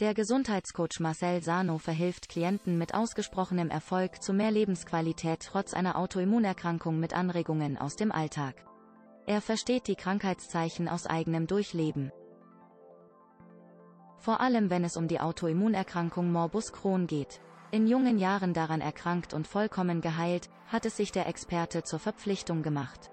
Der Gesundheitscoach Marcel Sano verhilft Klienten mit ausgesprochenem Erfolg zu mehr Lebensqualität trotz einer Autoimmunerkrankung mit Anregungen aus dem Alltag. Er versteht die Krankheitszeichen aus eigenem Durchleben. Vor allem wenn es um die Autoimmunerkrankung Morbus Crohn geht. In jungen Jahren daran erkrankt und vollkommen geheilt, hat es sich der Experte zur Verpflichtung gemacht.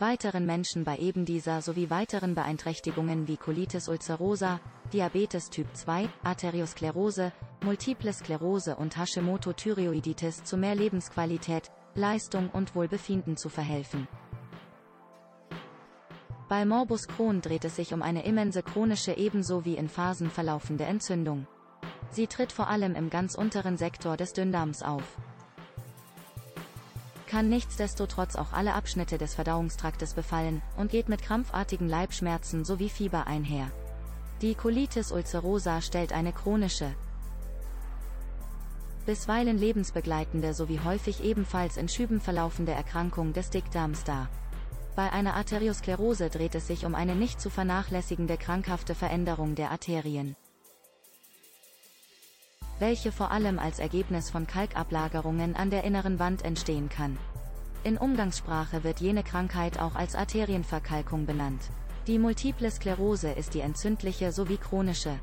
Weiteren Menschen bei eben dieser sowie weiteren Beeinträchtigungen wie Colitis ulcerosa, Diabetes Typ 2, Arteriosklerose, Multiple Sklerose und Hashimoto-Thyreoiditis zu mehr Lebensqualität, Leistung und Wohlbefinden zu verhelfen. Bei Morbus Crohn dreht es sich um eine immense chronische ebenso wie in Phasen verlaufende Entzündung. Sie tritt vor allem im ganz unteren Sektor des Dünndarms auf. Kann nichtsdestotrotz auch alle Abschnitte des Verdauungstraktes befallen und geht mit krampfartigen Leibschmerzen sowie Fieber einher. Die Colitis ulcerosa stellt eine chronische, bisweilen lebensbegleitende sowie häufig ebenfalls in Schüben verlaufende Erkrankung des Dickdarms dar. Bei einer Arteriosklerose dreht es sich um eine nicht zu vernachlässigende krankhafte Veränderung der Arterien welche vor allem als Ergebnis von Kalkablagerungen an der inneren Wand entstehen kann. In Umgangssprache wird jene Krankheit auch als Arterienverkalkung benannt. Die Multiple Sklerose ist die entzündliche sowie chronische,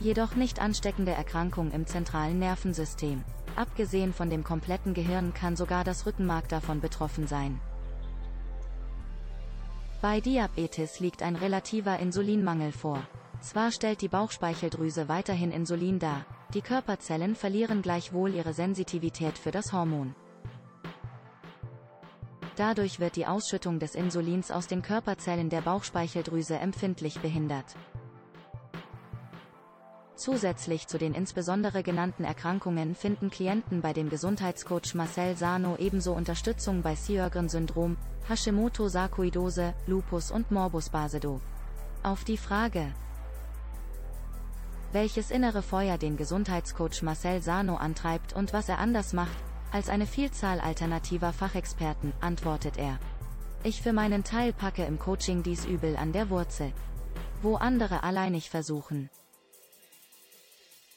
jedoch nicht ansteckende Erkrankung im zentralen Nervensystem. Abgesehen von dem kompletten Gehirn kann sogar das Rückenmark davon betroffen sein. Bei Diabetes liegt ein relativer Insulinmangel vor. Zwar stellt die Bauchspeicheldrüse weiterhin Insulin dar, die Körperzellen verlieren gleichwohl ihre Sensitivität für das Hormon. Dadurch wird die Ausschüttung des Insulins aus den Körperzellen der Bauchspeicheldrüse empfindlich behindert. Zusätzlich zu den insbesondere genannten Erkrankungen finden Klienten bei dem Gesundheitscoach Marcel Sano ebenso Unterstützung bei Sjögren-Syndrom, Hashimoto-Sarkoidose, Lupus und Morbus Basedow. Auf die Frage, welches innere Feuer den Gesundheitscoach Marcel Sano antreibt und was er anders macht, als eine Vielzahl alternativer Fachexperten, antwortet er. Ich für meinen Teil packe im Coaching dies Übel an der Wurzel. Wo andere alleinig versuchen,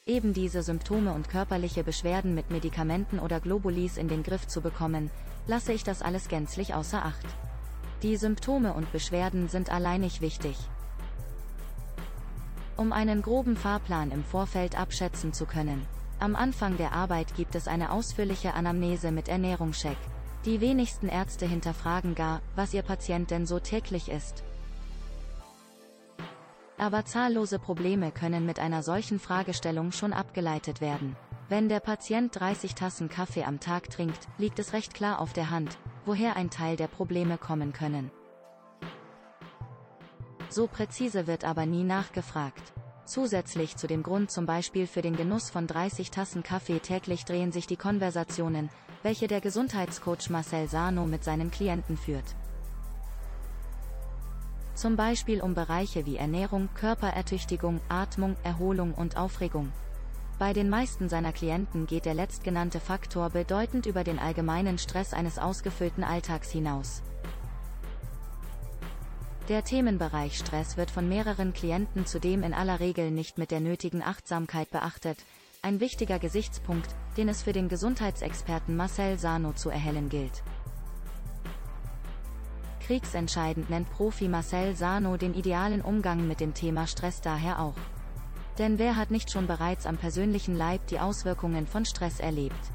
eben diese Symptome und körperliche Beschwerden mit Medikamenten oder Globulis in den Griff zu bekommen, lasse ich das alles gänzlich außer Acht. Die Symptome und Beschwerden sind alleinig wichtig. Um einen groben Fahrplan im Vorfeld abschätzen zu können. Am Anfang der Arbeit gibt es eine ausführliche Anamnese mit Ernährungscheck. Die wenigsten Ärzte hinterfragen gar, was ihr Patient denn so täglich isst. Aber zahllose Probleme können mit einer solchen Fragestellung schon abgeleitet werden. Wenn der Patient 30 Tassen Kaffee am Tag trinkt, liegt es recht klar auf der Hand, woher ein Teil der Probleme kommen können. So präzise wird aber nie nachgefragt. Zusätzlich zu dem Grund zum Beispiel für den Genuss von 30 Tassen Kaffee täglich drehen sich die Konversationen, welche der Gesundheitscoach Marcel Sano mit seinen Klienten führt. Zum Beispiel um Bereiche wie Ernährung, Körperertüchtigung, Atmung, Erholung und Aufregung. Bei den meisten seiner Klienten geht der letztgenannte Faktor bedeutend über den allgemeinen Stress eines ausgefüllten Alltags hinaus. Der Themenbereich Stress wird von mehreren Klienten zudem in aller Regel nicht mit der nötigen Achtsamkeit beachtet, ein wichtiger Gesichtspunkt, den es für den Gesundheitsexperten Marcel Sano zu erhellen gilt. Kriegsentscheidend nennt Profi Marcel Sano den idealen Umgang mit dem Thema Stress daher auch. Denn wer hat nicht schon bereits am persönlichen Leib die Auswirkungen von Stress erlebt?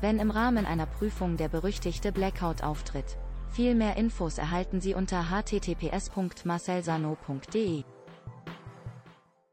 Wenn im Rahmen einer Prüfung der berüchtigte Blackout auftritt, viel mehr Infos erhalten Sie unter https.marcelsano.de.